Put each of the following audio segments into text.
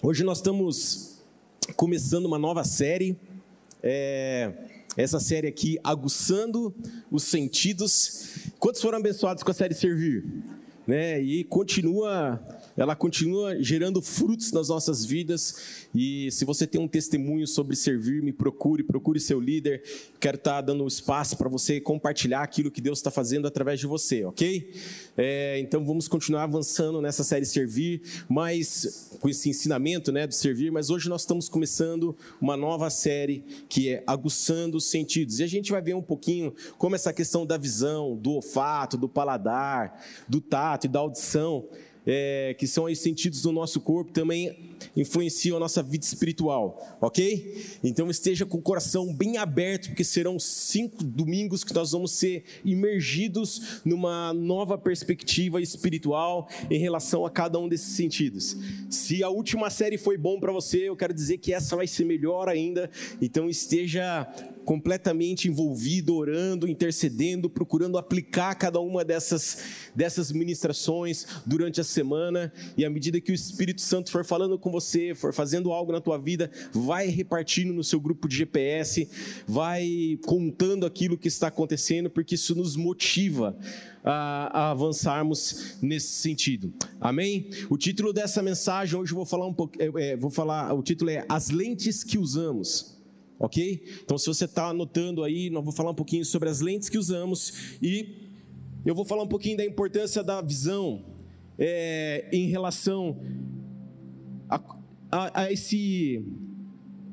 Hoje nós estamos começando uma nova série. É, essa série aqui, Aguçando os Sentidos. Quantos foram abençoados com a série Servir? Né? E continua ela continua gerando frutos nas nossas vidas. E se você tem um testemunho sobre servir, me procure, procure seu líder. Quero estar dando espaço para você compartilhar aquilo que Deus está fazendo através de você, ok? É, então vamos continuar avançando nessa série Servir, mas com esse ensinamento né, do servir. Mas hoje nós estamos começando uma nova série que é Aguçando os Sentidos. E a gente vai ver um pouquinho como essa questão da visão, do olfato, do paladar, do tato e da audição é, que são os sentidos do nosso corpo, também influenciam a nossa vida espiritual, ok? Então esteja com o coração bem aberto, porque serão cinco domingos que nós vamos ser imergidos numa nova perspectiva espiritual em relação a cada um desses sentidos. Se a última série foi bom para você, eu quero dizer que essa vai ser melhor ainda. Então esteja completamente envolvido, orando, intercedendo, procurando aplicar cada uma dessas, dessas ministrações durante a semana, e à medida que o Espírito Santo for falando com você, for fazendo algo na tua vida, vai repartindo no seu grupo de GPS, vai contando aquilo que está acontecendo, porque isso nos motiva a, avançarmos nesse sentido. Amém? O título dessa mensagem hoje vou falar um pouco, é, é, vou falar, o título é As lentes que usamos ok? Então, se você está anotando aí, nós vamos falar um pouquinho sobre as lentes que usamos e eu vou falar um pouquinho da importância da visão é, em relação a, a, a esse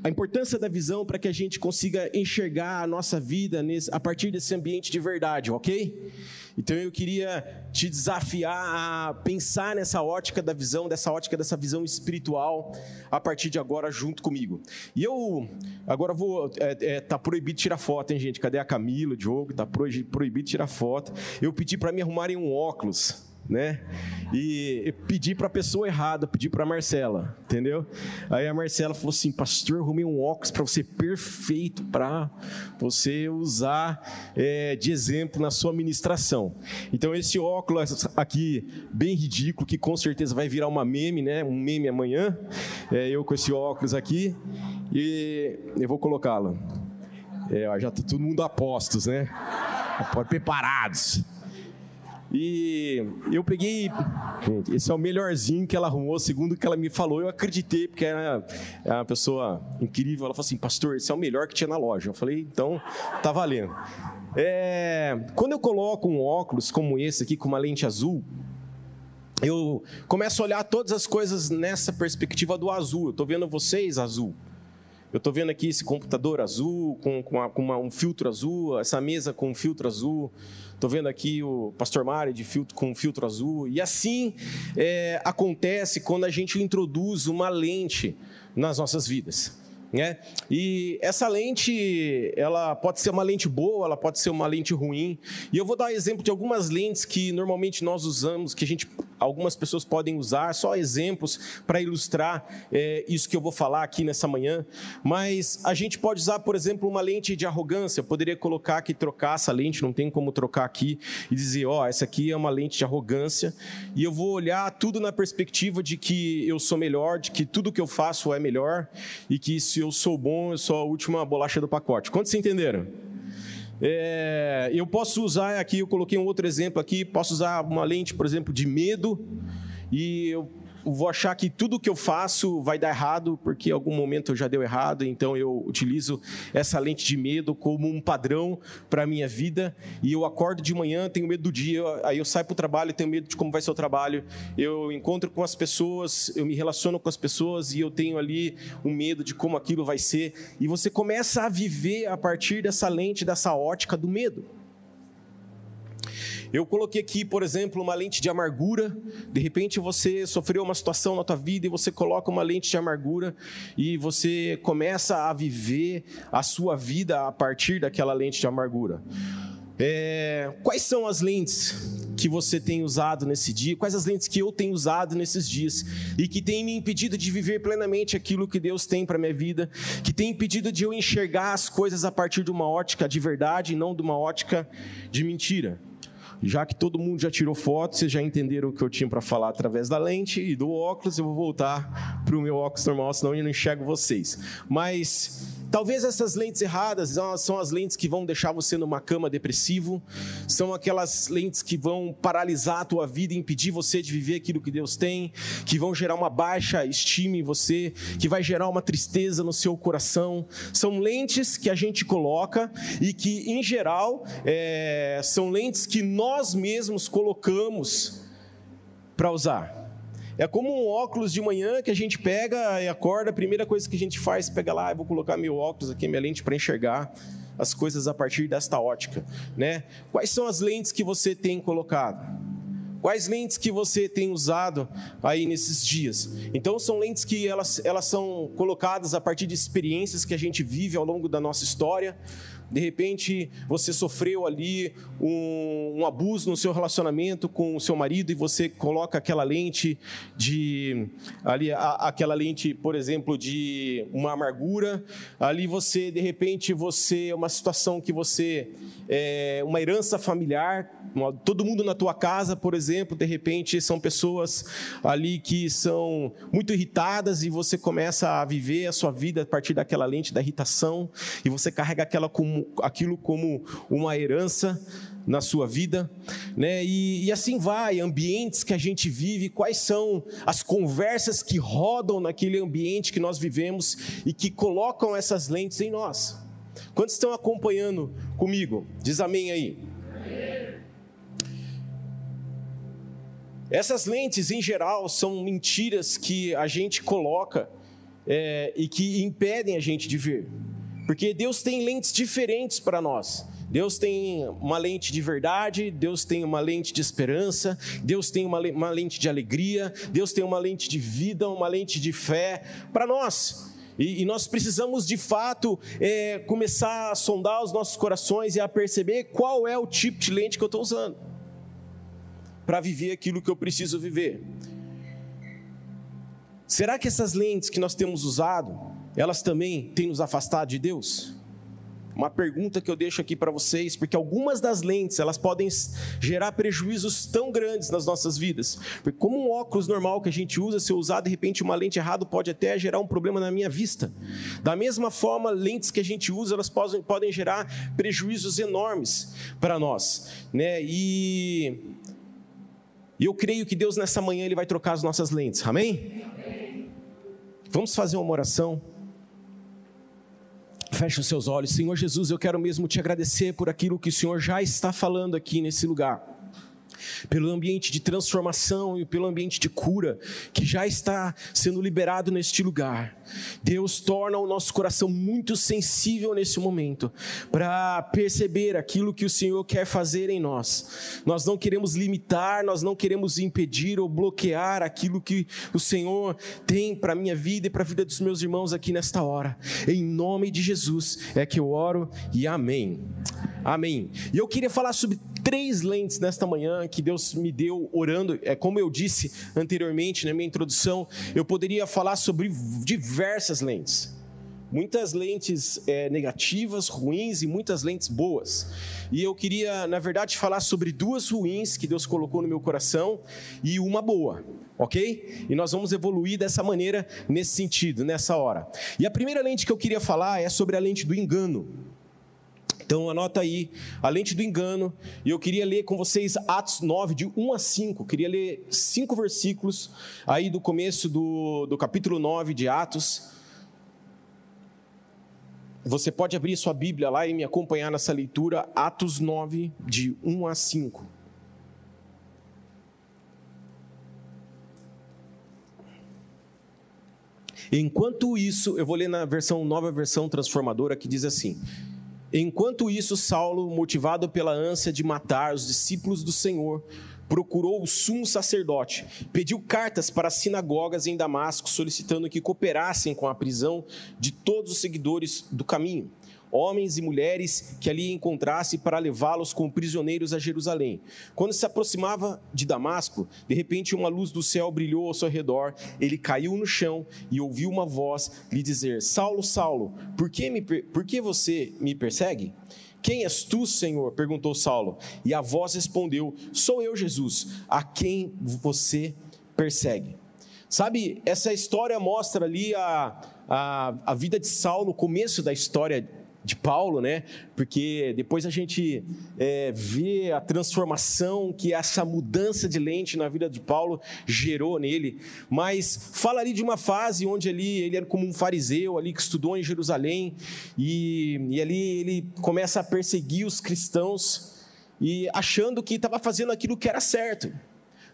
a importância da visão para que a gente consiga enxergar a nossa vida nesse, a partir desse ambiente de verdade, ok? Então eu queria te desafiar a pensar nessa ótica da visão, dessa ótica dessa visão espiritual a partir de agora junto comigo. E eu agora vou é, é, tá proibido tirar foto, hein, gente? Cadê a Camila, o Diogo? Tá proibido tirar foto. Eu pedi para me arrumarem um óculos né? E pedi para a pessoa errada, pedi para a Marcela, entendeu? Aí a Marcela falou assim: Pastor, arrumei um óculos para você perfeito para você usar é, de exemplo na sua ministração. Então, esse óculos aqui, bem ridículo, que com certeza vai virar uma meme, né? Um meme amanhã. É, eu com esse óculos aqui, e eu vou colocá-lo. É, já tá todo mundo a postos, né? Preparados. E eu peguei. Gente, esse é o melhorzinho que ela arrumou, segundo o que ela me falou. Eu acreditei, porque era é uma pessoa incrível. Ela falou assim: Pastor, esse é o melhor que tinha na loja. Eu falei: Então, tá valendo. É, quando eu coloco um óculos como esse aqui, com uma lente azul, eu começo a olhar todas as coisas nessa perspectiva do azul. Eu estou vendo vocês azul. Eu estou vendo aqui esse computador azul, com, com, uma, com uma, um filtro azul, essa mesa com um filtro azul. Estou vendo aqui o pastor Mário de filtro, com filtro azul. E assim é, acontece quando a gente introduz uma lente nas nossas vidas. Né? E essa lente, ela pode ser uma lente boa, ela pode ser uma lente ruim. E eu vou dar exemplo de algumas lentes que normalmente nós usamos, que a gente, algumas pessoas podem usar, só exemplos para ilustrar é, isso que eu vou falar aqui nessa manhã. Mas a gente pode usar, por exemplo, uma lente de arrogância. Eu poderia colocar aqui, trocar essa lente, não tem como trocar aqui e dizer, ó, oh, essa aqui é uma lente de arrogância. E eu vou olhar tudo na perspectiva de que eu sou melhor, de que tudo que eu faço é melhor e que se eu sou bom, eu sou a última bolacha do pacote. Quantos entenderam? É, eu posso usar aqui, eu coloquei um outro exemplo aqui, posso usar uma lente, por exemplo, de medo, e eu vou achar que tudo que eu faço vai dar errado, porque em algum momento já deu errado, então eu utilizo essa lente de medo como um padrão para a minha vida, e eu acordo de manhã, tenho medo do dia, aí eu saio para o trabalho, tenho medo de como vai ser o trabalho, eu encontro com as pessoas, eu me relaciono com as pessoas e eu tenho ali um medo de como aquilo vai ser, e você começa a viver a partir dessa lente, dessa ótica do medo. Eu coloquei aqui, por exemplo, uma lente de amargura. De repente você sofreu uma situação na tua vida e você coloca uma lente de amargura e você começa a viver a sua vida a partir daquela lente de amargura. É, quais são as lentes que você tem usado nesse dia? Quais as lentes que eu tenho usado nesses dias e que tem me impedido de viver plenamente aquilo que Deus tem para minha vida? Que tem impedido de eu enxergar as coisas a partir de uma ótica de verdade e não de uma ótica de mentira? Já que todo mundo já tirou foto, vocês já entenderam o que eu tinha para falar através da lente e do óculos, eu vou voltar para o meu óculos normal, senão eu não enxergo vocês. Mas talvez essas lentes erradas são as lentes que vão deixar você numa cama depressivo, são aquelas lentes que vão paralisar a tua vida e impedir você de viver aquilo que Deus tem, que vão gerar uma baixa estima em você, que vai gerar uma tristeza no seu coração. São lentes que a gente coloca e que, em geral, é, são lentes que nós mesmos colocamos para usar. É como um óculos de manhã que a gente pega e acorda, a primeira coisa que a gente faz, pega lá, eu vou colocar meu óculos aqui, minha lente para enxergar as coisas a partir desta ótica, né? Quais são as lentes que você tem colocado? Quais lentes que você tem usado aí nesses dias? Então são lentes que elas, elas são colocadas a partir de experiências que a gente vive ao longo da nossa história, de repente você sofreu ali um, um, abuso no seu relacionamento com o seu marido e você coloca aquela lente de ali a, aquela lente, por exemplo, de uma amargura. Ali você de repente você uma situação que você é uma herança familiar, uma, todo mundo na tua casa, por exemplo, de repente são pessoas ali que são muito irritadas e você começa a viver a sua vida a partir daquela lente da irritação e você carrega aquela aquilo como uma herança na sua vida, né? E, e, assim vai, ambientes que a gente vive, quais são as conversas que rodam naquele ambiente que nós vivemos e que colocam essas lentes em nós. Quantos estão acompanhando comigo? Diz amém aí. Essas lentes, em geral, são mentiras que a gente coloca é, e que impedem a gente de ver. Porque Deus tem lentes diferentes para nós. Deus tem uma lente de verdade, Deus tem uma lente de esperança, Deus tem uma, uma lente de alegria, Deus tem uma lente de vida, uma lente de fé para nós. E, e, nós precisamos de fato é, começar a sondar os nossos corações e a perceber qual é o tipo de lente que eu estou usando para viver aquilo que eu preciso viver. Será que essas lentes que nós temos usado, elas também têm nos afastado de Deus? Uma pergunta que eu deixo aqui para vocês, porque algumas das lentes, elas podem gerar prejuízos tão grandes nas nossas vidas. Porque como um óculos normal que a gente usa, se eu usar de repente uma lente errada, pode até gerar um problema na minha vista. Da mesma forma, lentes que a gente usa, elas podem, podem gerar prejuízos enormes para nós, né? E eu creio que Deus nessa manhã ele vai trocar as nossas lentes. Amém? Amém. Vamos fazer uma oração. Feche os seus olhos. Senhor Jesus, eu quero mesmo te agradecer por aquilo que o Senhor já está falando aqui nesse lugar pelo ambiente de transformação e pelo ambiente de cura que já está sendo liberado neste lugar. Deus torna o nosso coração muito sensível nesse momento para perceber aquilo que o Senhor quer fazer em nós. Nós não queremos limitar, nós não queremos impedir ou bloquear aquilo que o Senhor tem para a minha vida e para a vida dos meus irmãos aqui nesta hora. Em nome de Jesus é que eu oro e amém. Amém. E eu queria falar sobre três lentes nesta manhã que Deus me deu orando. É como eu disse anteriormente na minha introdução, eu poderia falar sobre diversas lentes. Muitas lentes é, negativas, ruins e muitas lentes boas. E eu queria, na verdade, falar sobre duas ruins que Deus colocou no meu coração e uma boa, ok? E nós vamos evoluir dessa maneira, nesse sentido, nessa hora. E a primeira lente que eu queria falar é sobre a lente do engano. Então anota aí, a lente do engano, e eu queria ler com vocês Atos 9, de 1 a 5, queria ler cinco versículos aí do começo do, do capítulo 9 de Atos. Você pode abrir sua Bíblia lá e me acompanhar nessa leitura, Atos 9, de 1 a 5. Enquanto isso, eu vou ler na versão nova versão transformadora que diz assim: Enquanto isso, Saulo, motivado pela ânsia de matar os discípulos do Senhor, procurou o sumo sacerdote, pediu cartas para as sinagogas em Damasco, solicitando que cooperassem com a prisão de todos os seguidores do caminho homens e mulheres que ali encontrasse para levá-los como prisioneiros a Jerusalém. Quando se aproximava de Damasco, de repente uma luz do céu brilhou ao seu redor. Ele caiu no chão e ouviu uma voz lhe dizer: Saulo, Saulo, por que, me, por que você me persegue? Quem és tu, Senhor? perguntou Saulo. E a voz respondeu: Sou eu, Jesus, a quem você persegue. Sabe, essa história mostra ali a, a, a vida de Saulo, o começo da história de Paulo, né? Porque depois a gente é, vê a transformação que essa mudança de lente na vida de Paulo gerou nele. Mas fala ali de uma fase onde ali ele era como um fariseu ali que estudou em Jerusalém e, e ali ele começa a perseguir os cristãos e achando que estava fazendo aquilo que era certo.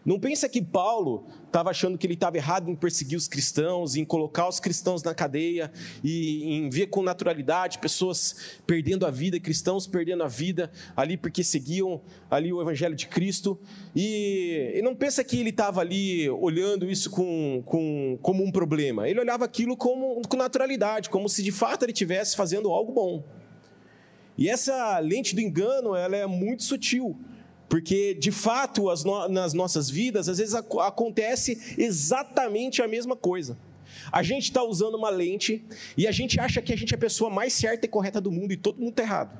Não pensa que Paulo estava achando que ele estava errado em perseguir os cristãos, em colocar os cristãos na cadeia e em ver com naturalidade pessoas perdendo a vida, cristãos perdendo a vida ali porque seguiam ali o evangelho de Cristo. E, e não pensa que ele estava ali olhando isso com, com, como um problema. Ele olhava aquilo como, com naturalidade, como se de fato ele estivesse fazendo algo bom. E essa lente do engano, ela é muito sutil. Porque, de fato, no... nas nossas vidas, às vezes ac... acontece exatamente a mesma coisa. A gente está usando uma lente e a gente acha que a gente é a pessoa mais certa e correta do mundo e todo mundo está errado.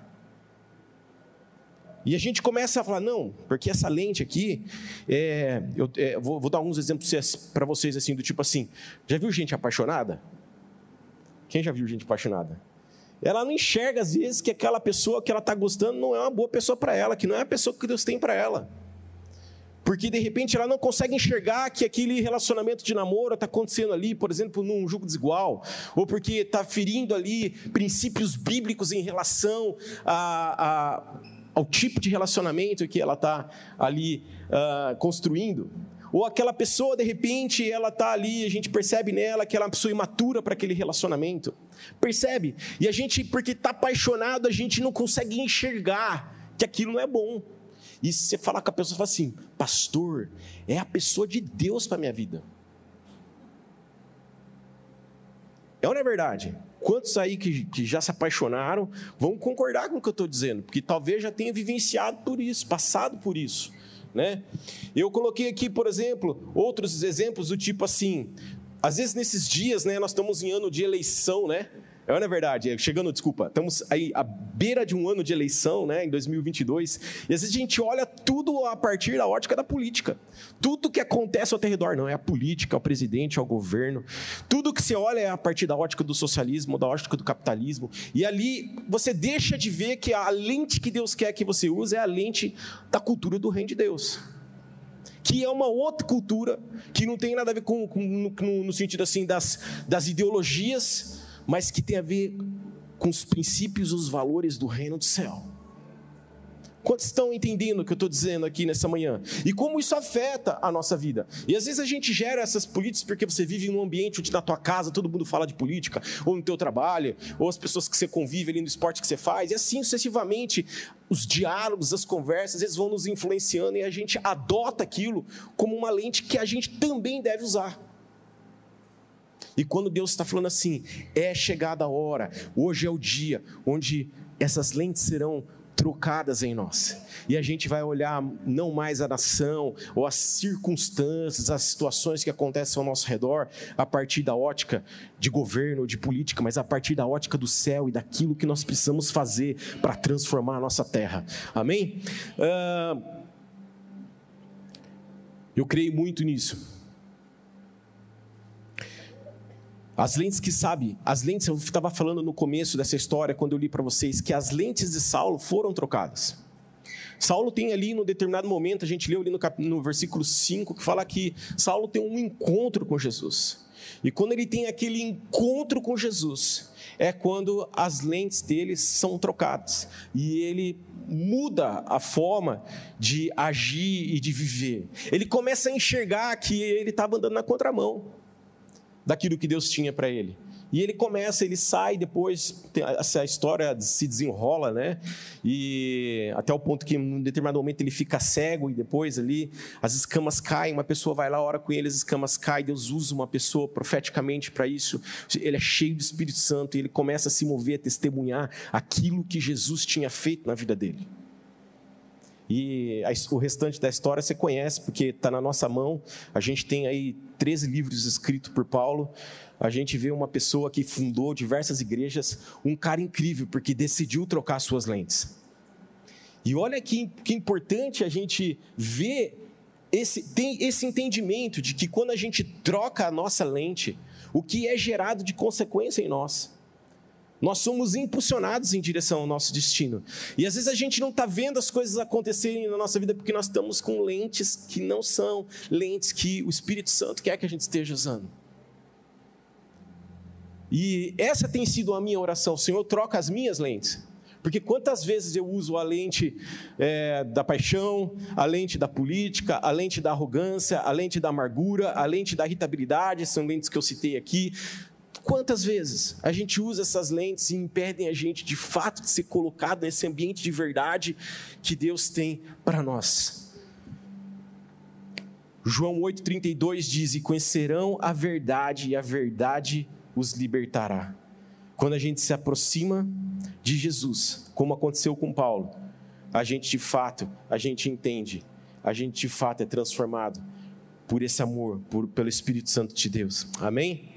E a gente começa a falar, não, porque essa lente aqui, é, eu é, vou, vou, dar alguns exemplos para vocês, assim, do tipo assim, já viu gente apaixonada? Quem já viu gente apaixonada? Ela não enxerga às vezes que aquela pessoa que ela está gostando não é uma boa pessoa para ela, que não é a pessoa que Deus tem para ela. Porque de repente ela não consegue enxergar que aquele relacionamento de namoro está acontecendo ali, por exemplo, num jogo desigual, ou porque está ferindo ali princípios bíblicos em relação a, a, ao tipo de relacionamento que ela está ali uh, construindo. Ou aquela pessoa, de repente, ela está ali, a gente percebe nela que ela é uma pessoa imatura para aquele relacionamento. Percebe? E a gente, porque está apaixonado, a gente não consegue enxergar que aquilo não é bom. E se você falar com a pessoa, fala assim, pastor, é a pessoa de Deus para minha vida. É ou não é verdade? Quantos aí que, que já se apaixonaram vão concordar com o que eu estou dizendo? Porque talvez já tenha vivenciado por isso, passado por isso. Né? Eu coloquei aqui, por exemplo, outros exemplos do tipo assim, às vezes nesses dias, né, nós estamos em ano de eleição, né? É, não é verdade, é, chegando, desculpa, estamos aí à beira de um ano de eleição, né, em 2022, e às vezes a gente olha tudo a partir da ótica da política. Tudo que acontece ao redor, não é a política, é o presidente, é o governo. Tudo que você olha é a partir da ótica do socialismo, da ótica do capitalismo. E ali você deixa de ver que a lente que Deus quer que você use é a lente da cultura do reino de Deus que é uma outra cultura, que não tem nada a ver com, com no, no, sentido assim das, das ideologias, mas que tem a ver com os princípios e os valores do reino do céu. Quantos estão entendendo o que eu estou dizendo aqui nessa manhã? E como isso afeta a nossa vida? E às vezes a gente gera essas políticas porque você vive em um ambiente onde na tua casa todo mundo fala de política, ou no teu trabalho, ou as pessoas que você convive ali no esporte que você faz, e assim sucessivamente os diálogos, as conversas, vezes vão nos influenciando e a gente adota aquilo como uma lente que a gente também deve usar. E quando Deus está falando assim, é chegada a hora, hoje é o dia onde essas lentes serão trocadas em nós. E a gente vai olhar não mais a nação ou as circunstâncias, as situações que acontecem ao nosso redor a partir da ótica de governo, de política, mas a partir da ótica do céu e daquilo que nós precisamos fazer para transformar a nossa terra. Amém? Uh, eu creio muito nisso. As lentes que sabe, as lentes, eu estava falando no começo dessa história, quando eu li para vocês, que as lentes de Saulo foram trocadas. Saulo tem ali, no determinado momento, a gente leu ali no, cap... no versículo 5, que fala que Saulo tem um encontro com Jesus. E quando ele tem aquele encontro com Jesus, é quando as lentes dele são trocadas. E ele muda a forma de agir e de viver. Ele começa a enxergar que ele estava andando na contramão daquilo que Deus tinha para ele. E ele começa, ele sai, depois essa história se desenrola, né? E até o ponto que em determinado momento ele fica cego e depois ali as escamas caem, uma pessoa vai lá, ora com ele, as escamas caem, Deus usa uma pessoa profeticamente para isso. Ele é cheio do Espírito Santo e ele começa a se mover, a testemunhar aquilo que Jesus tinha feito na vida dele. E o restante da história você conhece, porque está na nossa mão. A gente tem aí 13 livros escritos por Paulo. A gente vê uma pessoa que fundou diversas igrejas, um cara incrível, porque decidiu trocar suas lentes. E olha que, que importante a gente ver esse, tem esse entendimento de que quando a gente troca a nossa lente, o que é gerado de consequência em nós. Nós somos impulsionados em direção ao nosso destino. E às vezes a gente não está vendo as coisas acontecerem na nossa vida porque nós estamos com lentes que não são lentes que o Espírito Santo quer que a gente esteja usando. E essa tem sido a minha oração. Senhor, troca as minhas lentes. Porque quantas vezes eu uso a lente é, da paixão, a lente da política, a lente da arrogância, a lente da amargura, a lente da irritabilidade, são lentes que eu citei aqui. Quantas vezes a gente usa essas lentes e impedem a gente de fato de ser colocado nesse ambiente de verdade que Deus tem para nós? João 8,32 diz: E conhecerão a verdade, e a verdade os libertará. Quando a gente se aproxima de Jesus, como aconteceu com Paulo, a gente de fato, a gente entende, a gente de fato é transformado por esse amor, por, pelo Espírito Santo de Deus. Amém?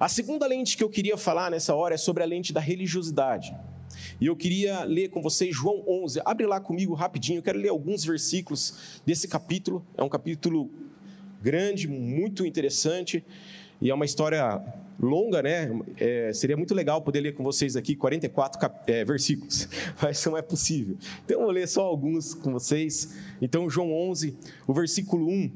A segunda lente que eu queria falar nessa hora é sobre a lente da religiosidade. E eu queria ler com vocês João 11. Abre lá comigo rapidinho, eu quero ler alguns versículos desse capítulo. É um capítulo grande, muito interessante, e é uma história longa, né? É, seria muito legal poder ler com vocês aqui 44 cap... é, versículos, mas não é possível. Então eu vou ler só alguns com vocês. Então, João 11, o versículo 1.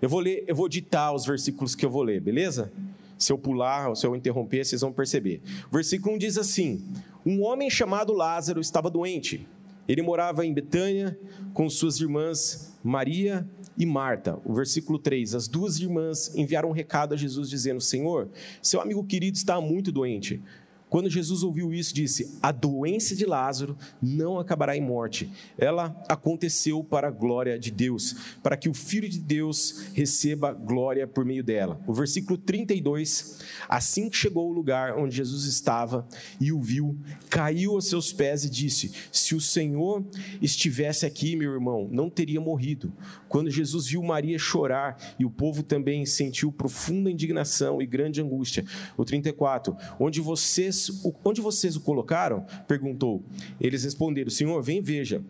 Eu vou ler, eu vou ditar os versículos que eu vou ler, beleza? Se eu pular ou se eu interromper, vocês vão perceber. Versículo 1 diz assim: Um homem chamado Lázaro estava doente. Ele morava em Betânia com suas irmãs Maria e Marta. O versículo 3: As duas irmãs enviaram um recado a Jesus dizendo: Senhor, seu amigo querido está muito doente. Quando Jesus ouviu isso, disse: A doença de Lázaro não acabará em morte. Ela aconteceu para a glória de Deus, para que o Filho de Deus receba glória por meio dela. O versículo 32: Assim que chegou ao lugar onde Jesus estava e o viu, caiu aos seus pés e disse: Se o Senhor estivesse aqui, meu irmão, não teria morrido. Quando Jesus viu Maria chorar e o povo também sentiu profunda indignação e grande angústia. O 34: Onde vocês onde vocês o colocaram? Perguntou. Eles responderam: Senhor, vem veja.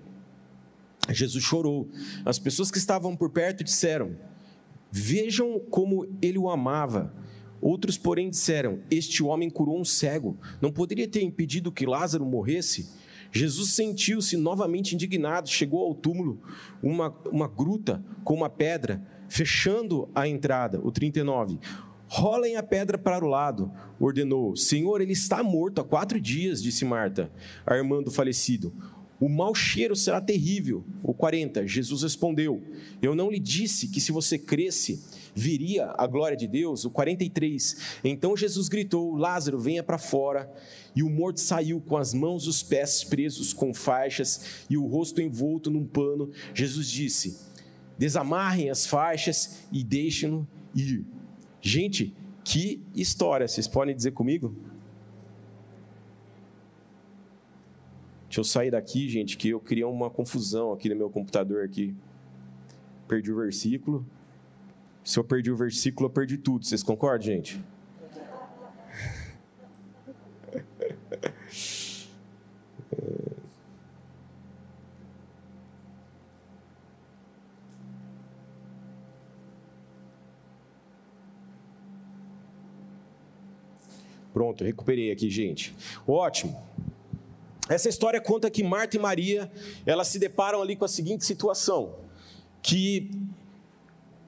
Jesus chorou. As pessoas que estavam por perto disseram: Vejam como ele o amava. Outros, porém, disseram: Este homem curou um cego. Não poderia ter impedido que Lázaro morresse? Jesus sentiu-se novamente indignado, chegou ao túmulo, uma, uma gruta com uma pedra, fechando a entrada. O 39. Rolem a pedra para o lado, ordenou. Senhor, ele está morto há quatro dias, disse Marta, a irmã do falecido. O mau cheiro será terrível. O 40, Jesus respondeu: Eu não lhe disse que se você cresce, viria a glória de Deus? O 43, então Jesus gritou: Lázaro, venha para fora. E o morto saiu com as mãos e os pés presos com faixas e o rosto envolto num pano. Jesus disse: Desamarrem as faixas e deixem-no ir. Gente, que história, vocês podem dizer comigo? Deixa eu sair daqui, gente, que eu criei uma confusão aqui no meu computador aqui. Perdi o versículo. Se eu perdi o versículo, eu perdi tudo. Vocês concordam, gente? Pronto, recuperei aqui, gente. Ótimo. Essa história conta que Marta e Maria, elas se deparam ali com a seguinte situação, que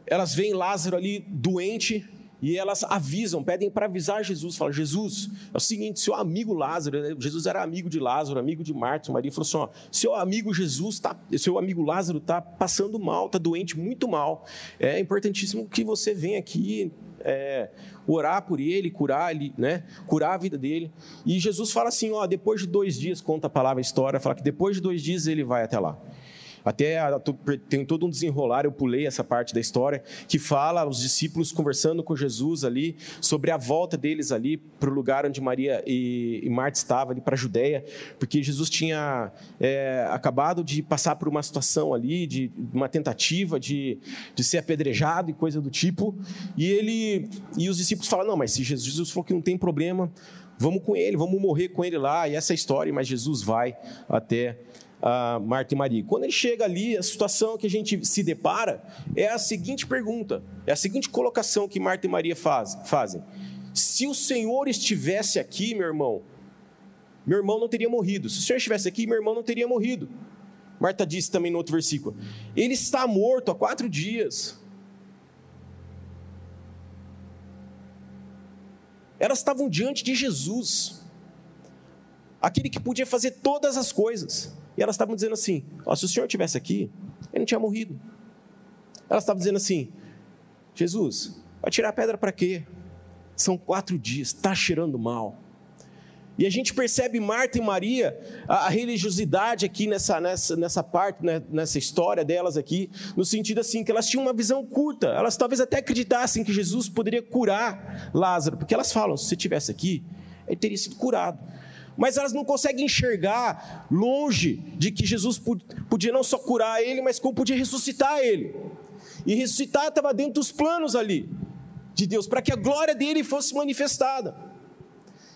elas veem Lázaro ali doente e elas avisam, pedem para avisar Jesus, falam, Jesus, é o seguinte, seu amigo Lázaro, né, Jesus era amigo de Lázaro, amigo de Marta, Maria falou assim, ó, seu amigo Jesus tá, seu amigo Lázaro está passando mal, está doente muito mal, é importantíssimo que você venha aqui, é, orar por ele, curar ele, né? Curar a vida dele. E Jesus fala assim, ó, depois de dois dias, conta a palavra a história, fala que depois de dois dias ele vai até lá. Até tem todo um desenrolar, eu pulei essa parte da história, que fala os discípulos conversando com Jesus ali, sobre a volta deles ali para o lugar onde Maria e, e Marta estavam, ali para a Judéia, porque Jesus tinha é, acabado de passar por uma situação ali, de uma tentativa de, de ser apedrejado e coisa do tipo, e ele e os discípulos falam, não, mas se Jesus falou que não tem problema, vamos com ele, vamos morrer com ele lá, e essa é a história, mas Jesus vai até a Marta e Maria. Quando ele chega ali, a situação que a gente se depara é a seguinte pergunta, é a seguinte colocação que Marta e Maria faz, fazem. Se o Senhor estivesse aqui, meu irmão, meu irmão não teria morrido. Se o Senhor estivesse aqui, meu irmão não teria morrido. Marta disse também no outro versículo: Ele está morto há quatro dias. Elas estavam diante de Jesus, aquele que podia fazer todas as coisas. E elas estavam dizendo assim: ó, se o Senhor estivesse aqui, ele não tinha morrido. Elas estavam dizendo assim: Jesus, vai tirar a pedra para quê? São quatro dias, está cheirando mal. E a gente percebe Marta e Maria, a, a religiosidade aqui nessa, nessa, nessa parte, né, nessa história delas aqui, no sentido assim, que elas tinham uma visão curta, elas talvez até acreditassem que Jesus poderia curar Lázaro, porque elas falam: se você estivesse aqui, ele teria sido curado. Mas elas não conseguem enxergar longe de que Jesus podia não só curar ele, mas como podia ressuscitar ele. E ressuscitar estava dentro dos planos ali de Deus, para que a glória dele fosse manifestada.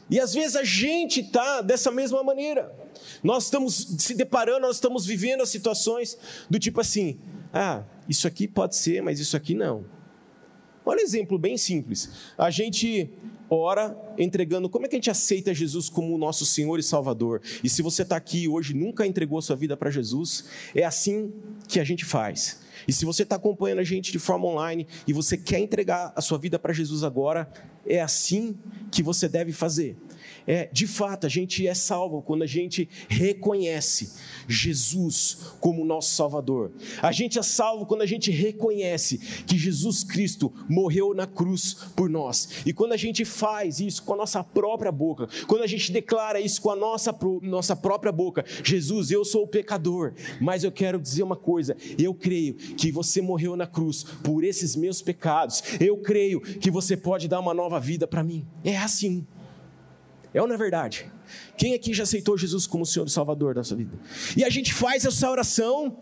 E às vezes a gente está dessa mesma maneira. Nós estamos se deparando, nós estamos vivendo as situações do tipo assim: ah, isso aqui pode ser, mas isso aqui não. Olha um exemplo bem simples. A gente ora entregando, como é que a gente aceita Jesus como o nosso Senhor e Salvador? E se você está aqui hoje nunca entregou a sua vida para Jesus, é assim que a gente faz. E se você está acompanhando a gente de forma online e você quer entregar a sua vida para Jesus agora, é assim que você deve fazer. É, de fato, a gente é salvo quando a gente reconhece Jesus como nosso Salvador. A gente é salvo quando a gente reconhece que Jesus Cristo morreu na cruz por nós. E quando a gente faz isso com a nossa própria boca, quando a gente declara isso com a nossa, nossa própria boca, Jesus, eu sou o pecador, mas eu quero dizer uma coisa: eu creio que você morreu na cruz por esses meus pecados. Eu creio que você pode dar uma nova vida para mim. É assim. É ou não é verdade? Quem aqui já aceitou Jesus como Senhor e Salvador da sua vida? E a gente faz essa oração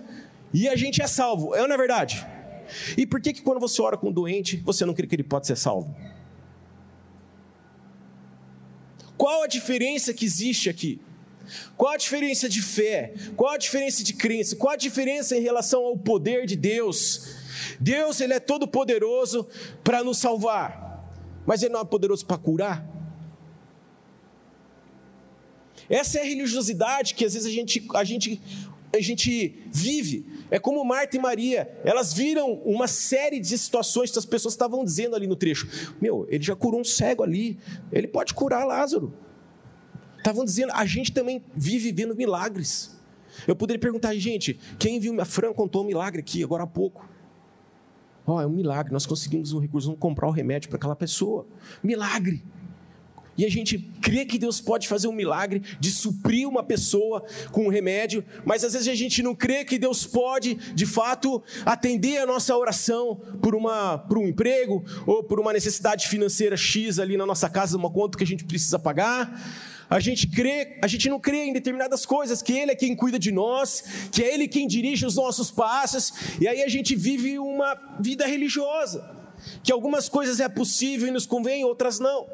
e a gente é salvo. É ou não é verdade? E por que, que quando você ora com um doente, você não crê que ele pode ser salvo? Qual a diferença que existe aqui? Qual a diferença de fé? Qual a diferença de crença? Qual a diferença em relação ao poder de Deus? Deus, ele é todo poderoso para nos salvar, mas ele não é poderoso para curar? Essa é a religiosidade que às vezes a gente, a gente, a gente vive. É como Marta e Maria, elas viram uma série de situações que as pessoas estavam dizendo ali no trecho. Meu, ele já curou um cego ali, ele pode curar Lázaro. Estavam dizendo, a gente também vive vivendo milagres. Eu poderia perguntar, gente, quem viu? A Fran contou um milagre aqui agora há pouco. Ó, oh, é um milagre, nós conseguimos um recurso, vamos comprar o um remédio para aquela pessoa. Milagre. E a gente crê que Deus pode fazer um milagre de suprir uma pessoa com um remédio, mas às vezes a gente não crê que Deus pode, de fato, atender a nossa oração por, uma, por um emprego ou por uma necessidade financeira X ali na nossa casa, uma conta que a gente precisa pagar. A gente crê, a gente não crê em determinadas coisas, que Ele é quem cuida de nós, que é Ele quem dirige os nossos passos, e aí a gente vive uma vida religiosa, que algumas coisas é possível e nos convém, outras não.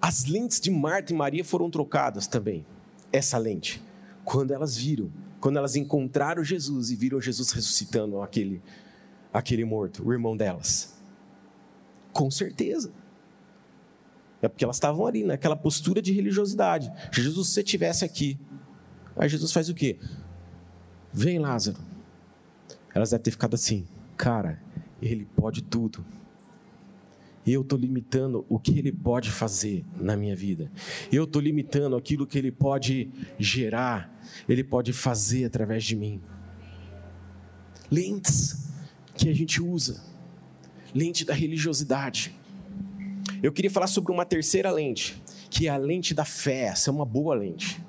As lentes de Marta e Maria foram trocadas também, essa lente, quando elas viram, quando elas encontraram Jesus e viram Jesus ressuscitando aquele, aquele morto, o irmão delas. Com certeza. É porque elas estavam ali, naquela postura de religiosidade. Jesus, se você estivesse aqui. Aí Jesus faz o quê? Vem, Lázaro. Elas devem ter ficado assim, cara, ele pode tudo eu estou limitando o que Ele pode fazer na minha vida. Eu estou limitando aquilo que Ele pode gerar, Ele pode fazer através de mim. Lentes que a gente usa, lente da religiosidade. Eu queria falar sobre uma terceira lente, que é a lente da fé. Essa é uma boa lente.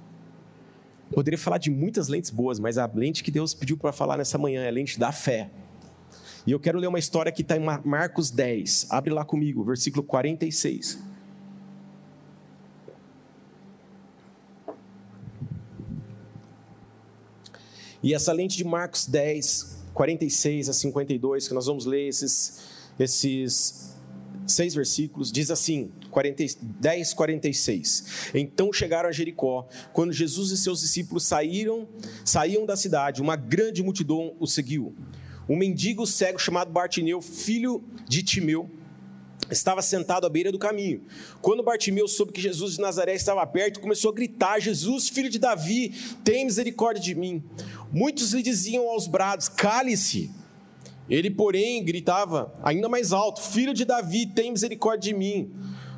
Poderia falar de muitas lentes boas, mas a lente que Deus pediu para falar nessa manhã é a lente da fé. E eu quero ler uma história que está em Marcos 10. Abre lá comigo, versículo 46. E essa lente de Marcos 10, 46 a 52, que nós vamos ler esses, esses seis versículos, diz assim: 10, 46. Então chegaram a Jericó. Quando Jesus e seus discípulos saíram, saíam da cidade, uma grande multidão o seguiu. Um mendigo cego chamado Bartimeu, filho de Timeu, estava sentado à beira do caminho. Quando Bartimeu soube que Jesus de Nazaré estava perto, começou a gritar: Jesus, filho de Davi, tem misericórdia de mim. Muitos lhe diziam aos brados: Cale-se. Ele, porém, gritava ainda mais alto: Filho de Davi, tem misericórdia de mim.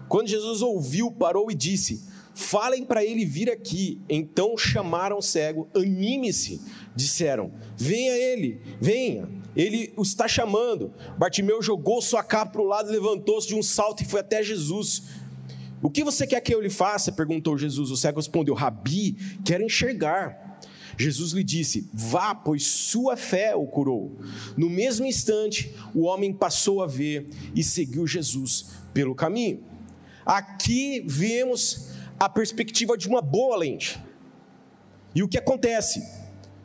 Quando Jesus ouviu, parou e disse: Falem para ele vir aqui. Então chamaram o cego, anime-se, disseram: Venha ele, venha. Ele o está chamando. Bartimeu jogou sua capa para o lado, levantou-se de um salto e foi até Jesus. O que você quer que eu lhe faça? perguntou Jesus. O cego respondeu: Rabi, quero enxergar. Jesus lhe disse: Vá, pois sua fé o curou. No mesmo instante, o homem passou a ver e seguiu Jesus pelo caminho. Aqui vemos a perspectiva de uma boa lente. E o que acontece?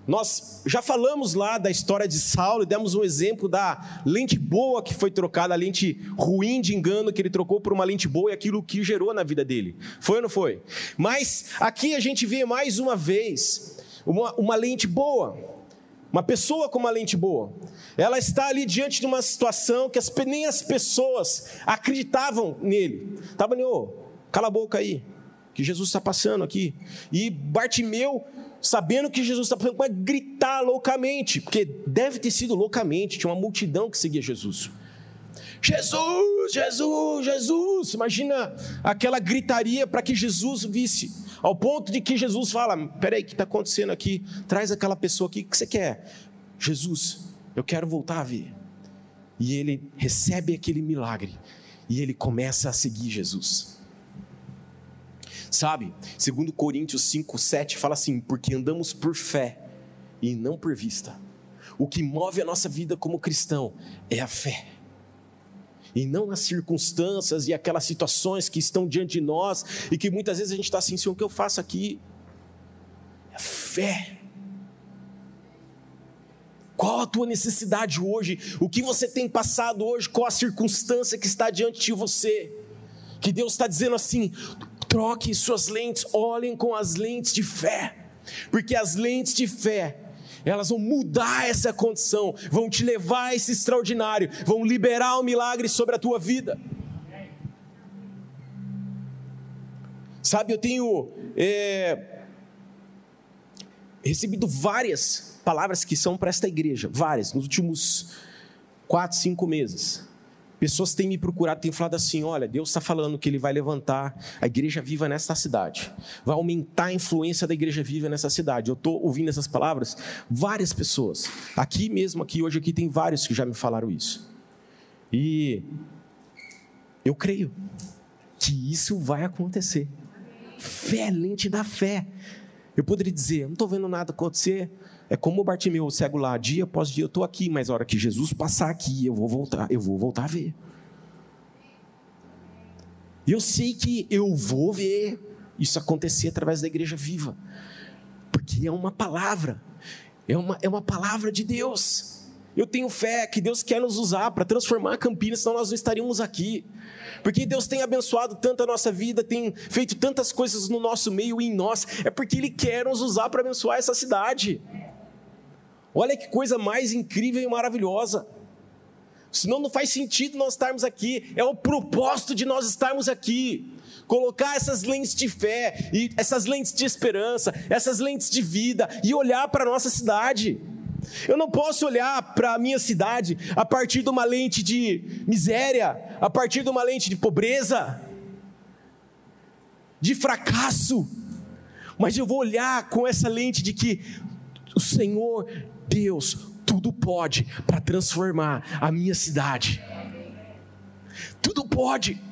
Nós já falamos lá da história de Saulo e demos um exemplo da lente boa que foi trocada, a lente ruim de engano que ele trocou por uma lente boa e aquilo que gerou na vida dele. Foi ou não foi? Mas aqui a gente vê mais uma vez uma, uma lente boa, uma pessoa com uma lente boa. Ela está ali diante de uma situação que as, nem as pessoas acreditavam nele. Estava ali, ô, cala a boca aí, que Jesus está passando aqui. E Bartimeu sabendo que Jesus está passando, vai gritar loucamente, porque deve ter sido loucamente, tinha uma multidão que seguia Jesus. Jesus, Jesus, Jesus. Imagina aquela gritaria para que Jesus visse, ao ponto de que Jesus fala: Peraí, o que está acontecendo aqui? Traz aquela pessoa aqui, o que você quer? Jesus, eu quero voltar a ver. E ele recebe aquele milagre, e ele começa a seguir Jesus. Sabe, segundo Coríntios 5, 7 fala assim, porque andamos por fé e não por vista. O que move a nossa vida como cristão é a fé. E não as circunstâncias e aquelas situações que estão diante de nós e que muitas vezes a gente está assim, Senhor, o que eu faço aqui? É fé. Qual a tua necessidade hoje? O que você tem passado hoje? Qual a circunstância que está diante de você? Que Deus está dizendo assim: Troque suas lentes, olhem com as lentes de fé, porque as lentes de fé, elas vão mudar essa condição, vão te levar a esse extraordinário, vão liberar o um milagre sobre a tua vida. Sabe, eu tenho é, recebido várias palavras que são para esta igreja, várias, nos últimos quatro, cinco meses. Pessoas têm me procurado, têm falado assim: olha, Deus está falando que Ele vai levantar a igreja viva nesta cidade, vai aumentar a influência da igreja viva nessa cidade. Eu estou ouvindo essas palavras, várias pessoas, aqui mesmo, aqui hoje, aqui tem vários que já me falaram isso. E eu creio que isso vai acontecer. Fé, lente da fé. Eu poderia dizer, não estou vendo nada acontecer, é como o Bartimeu, cego lá, dia após dia eu estou aqui, mas a hora que Jesus passar aqui, eu vou voltar, eu vou voltar a ver. Eu sei que eu vou ver isso acontecer através da igreja viva, porque é uma palavra, é uma, é uma palavra de Deus. Eu tenho fé que Deus quer nos usar para transformar a Campinas, senão nós não estaríamos aqui. Porque Deus tem abençoado tanto a nossa vida, tem feito tantas coisas no nosso meio e em nós, é porque Ele quer nos usar para abençoar essa cidade. Olha que coisa mais incrível e maravilhosa. Senão não faz sentido nós estarmos aqui. É o propósito de nós estarmos aqui. Colocar essas lentes de fé, e essas lentes de esperança, essas lentes de vida e olhar para a nossa cidade. Eu não posso olhar para a minha cidade a partir de uma lente de miséria, a partir de uma lente de pobreza, de fracasso, mas eu vou olhar com essa lente de que o Senhor Deus tudo pode para transformar a minha cidade. Tudo pode.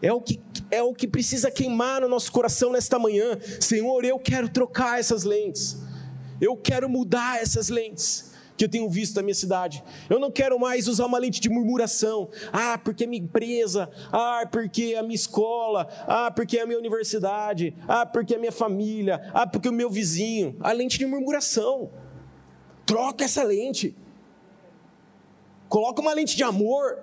É o que é o que precisa queimar no nosso coração nesta manhã. Senhor, eu quero trocar essas lentes. Eu quero mudar essas lentes que eu tenho visto na minha cidade. Eu não quero mais usar uma lente de murmuração. Ah, porque a minha empresa. Ah, porque a minha escola. Ah, porque a minha universidade. Ah, porque a minha família. Ah, porque o meu vizinho. A lente de murmuração. Troca essa lente. Coloca uma lente de amor.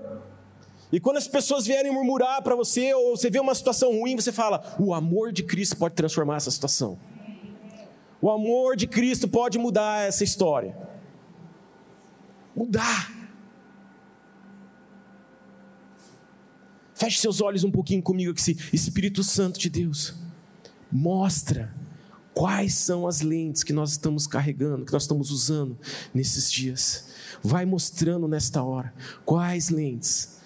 E quando as pessoas vierem murmurar para você, ou você vê uma situação ruim, você fala: o amor de Cristo pode transformar essa situação. O amor de Cristo pode mudar essa história. Mudar. Feche seus olhos um pouquinho comigo aqui, Espírito Santo de Deus. Mostra quais são as lentes que nós estamos carregando, que nós estamos usando nesses dias. Vai mostrando nesta hora quais lentes.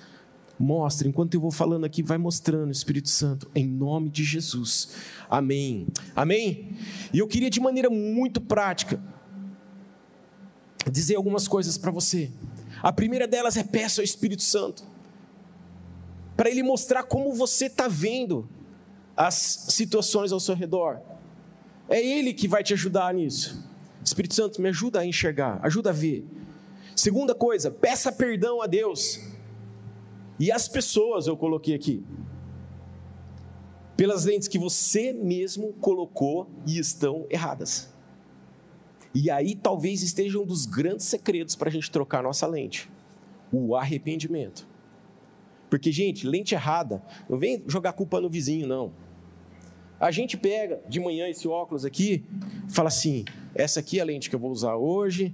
Mostra, enquanto eu vou falando aqui, vai mostrando, Espírito Santo, em nome de Jesus. Amém. Amém? E eu queria, de maneira muito prática, dizer algumas coisas para você. A primeira delas é peça ao Espírito Santo, para ele mostrar como você está vendo as situações ao seu redor. É Ele que vai te ajudar nisso. Espírito Santo, me ajuda a enxergar, ajuda a ver. Segunda coisa, peça perdão a Deus. E as pessoas eu coloquei aqui. Pelas lentes que você mesmo colocou e estão erradas. E aí talvez esteja um dos grandes segredos para a gente trocar a nossa lente: o arrependimento. Porque, gente, lente errada, não vem jogar culpa no vizinho, não. A gente pega de manhã esse óculos aqui, fala assim: essa aqui é a lente que eu vou usar hoje,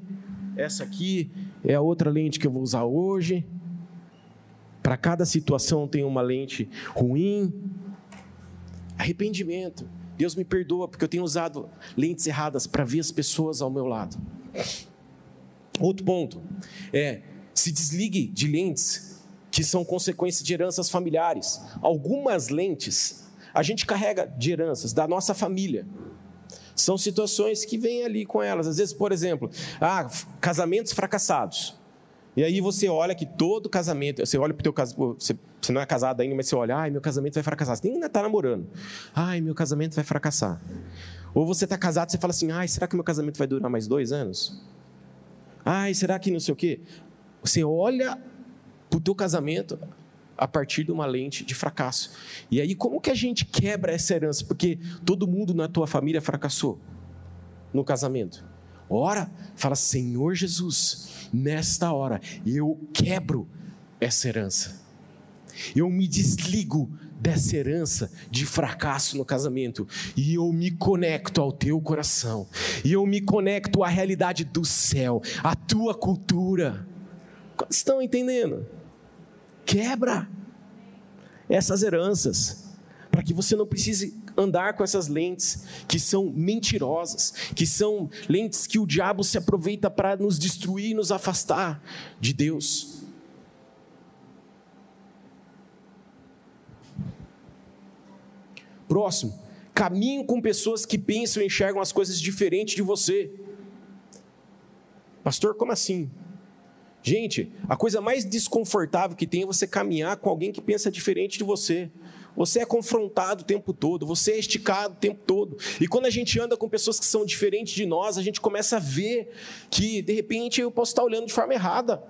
essa aqui é a outra lente que eu vou usar hoje. Para cada situação tem uma lente ruim. Arrependimento. Deus me perdoa porque eu tenho usado lentes erradas para ver as pessoas ao meu lado. Outro ponto é se desligue de lentes que são consequência de heranças familiares. Algumas lentes a gente carrega de heranças da nossa família. São situações que vêm ali com elas. Às vezes, por exemplo, ah, casamentos fracassados. E aí você olha que todo casamento, você olha para o teu casamento, você não é casado ainda, mas você olha, ai, meu casamento vai fracassar. Você ainda está namorando. Ai, meu casamento vai fracassar. Ou você está casado você fala assim, ai, será que meu casamento vai durar mais dois anos? Ai, será que não sei o quê? Você olha para o teu casamento, a partir de uma lente de fracasso. E aí, como que a gente quebra essa herança? Porque todo mundo na tua família fracassou no casamento. Ora, fala, Senhor Jesus, nesta hora eu quebro essa herança. Eu me desligo dessa herança de fracasso no casamento e eu me conecto ao teu coração. E eu me conecto à realidade do céu, à tua cultura. Estão entendendo? Quebra essas heranças, para que você não precise andar com essas lentes que são mentirosas, que são lentes que o diabo se aproveita para nos destruir, nos afastar de Deus. Próximo, caminho com pessoas que pensam e enxergam as coisas diferente de você. Pastor, como assim? Gente, a coisa mais desconfortável que tem é você caminhar com alguém que pensa diferente de você. Você é confrontado o tempo todo, você é esticado o tempo todo. E quando a gente anda com pessoas que são diferentes de nós, a gente começa a ver que, de repente, eu posso estar olhando de forma errada.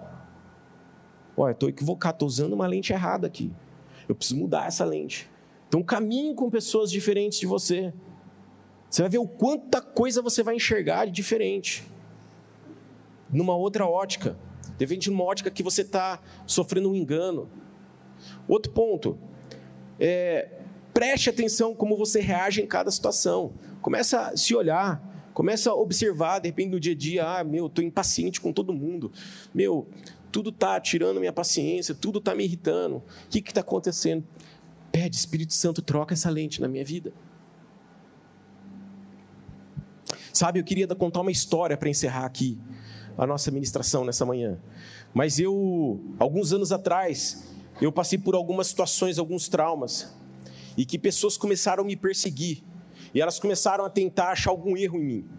Olha, estou equivocado, estou usando uma lente errada aqui. Eu preciso mudar essa lente. Então, caminhe com pessoas diferentes de você. Você vai ver o quanta coisa você vai enxergar de diferente. Numa outra ótica. De uma ótica que você está sofrendo um engano. Outro ponto, é, preste atenção como você reage em cada situação. Começa a se olhar, começa a observar, de repente no dia a dia, ah, meu, estou impaciente com todo mundo. Meu, tudo está tirando minha paciência, tudo está me irritando. O que está acontecendo? Pede, Espírito Santo, troca essa lente na minha vida. Sabe, eu queria contar uma história para encerrar aqui a nossa ministração nessa manhã. Mas eu, alguns anos atrás, eu passei por algumas situações, alguns traumas, e que pessoas começaram a me perseguir, e elas começaram a tentar achar algum erro em mim,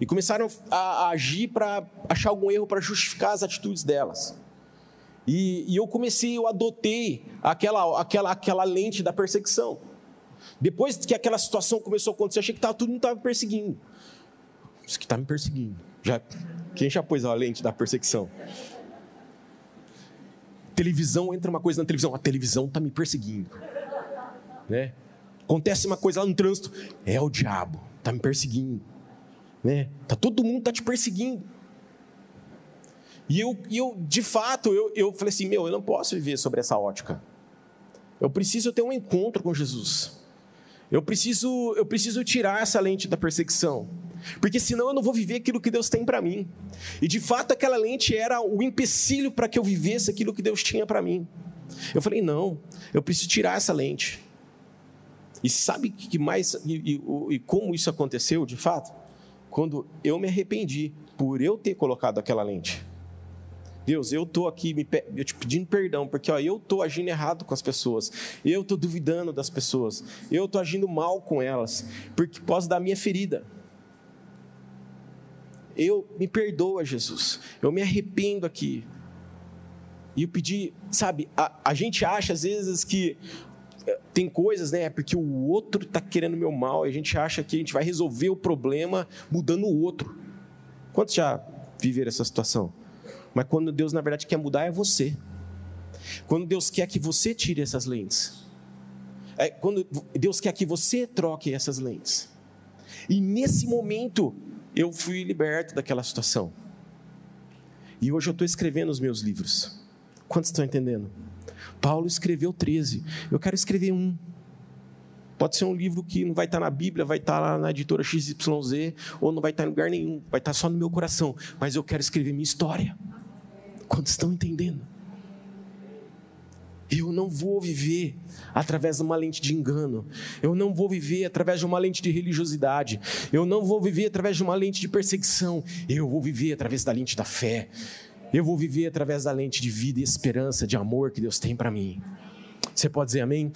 e começaram a, a agir para achar algum erro para justificar as atitudes delas. E, e, eu comecei, eu adotei aquela, aquela, aquela lente da perseguição. Depois que aquela situação começou a acontecer, eu achei que tava, todo mundo estava perseguindo. Isso que está me perseguindo. Já quem já pôs a lente da perseguição? Televisão, entra uma coisa na televisão, a televisão está me perseguindo. Né? Acontece uma coisa lá no trânsito, é o diabo, está me perseguindo. Né? Tá, todo mundo está te perseguindo. E eu, eu de fato, eu, eu falei assim: meu, eu não posso viver sobre essa ótica. Eu preciso ter um encontro com Jesus. Eu preciso, eu preciso tirar essa lente da perseguição. Porque senão eu não vou viver aquilo que Deus tem para mim. E de fato aquela lente era o empecilho para que eu vivesse aquilo que Deus tinha para mim. Eu falei: não, eu preciso tirar essa lente. E sabe que mais e, e, e como isso aconteceu de fato? Quando eu me arrependi por eu ter colocado aquela lente. Deus, eu estou aqui me, eu te pedindo perdão, porque ó, eu estou agindo errado com as pessoas, eu estou duvidando das pessoas, eu estou agindo mal com elas, porque posso dar minha ferida. Eu me perdoa, Jesus, eu me arrependo aqui. E eu pedi, sabe, a, a gente acha às vezes que eh, tem coisas, né? Porque o outro está querendo meu mal e a gente acha que a gente vai resolver o problema mudando o outro. Quantos já viveram essa situação? Mas quando Deus, na verdade, quer mudar, é você. Quando Deus quer que você tire essas lentes. É quando Deus quer que você troque essas lentes. E nesse momento, eu fui liberto daquela situação. E hoje eu estou escrevendo os meus livros. Quantos estão entendendo? Paulo escreveu 13. Eu quero escrever um. Pode ser um livro que não vai estar na Bíblia, vai estar lá na editora XYZ, ou não vai estar em lugar nenhum, vai estar só no meu coração. Mas eu quero escrever minha história. Quantos estão entendendo? Eu não vou viver através de uma lente de engano. Eu não vou viver através de uma lente de religiosidade. Eu não vou viver através de uma lente de perseguição. Eu vou viver através da lente da fé. Eu vou viver através da lente de vida e esperança, de amor que Deus tem para mim. Você pode dizer amém?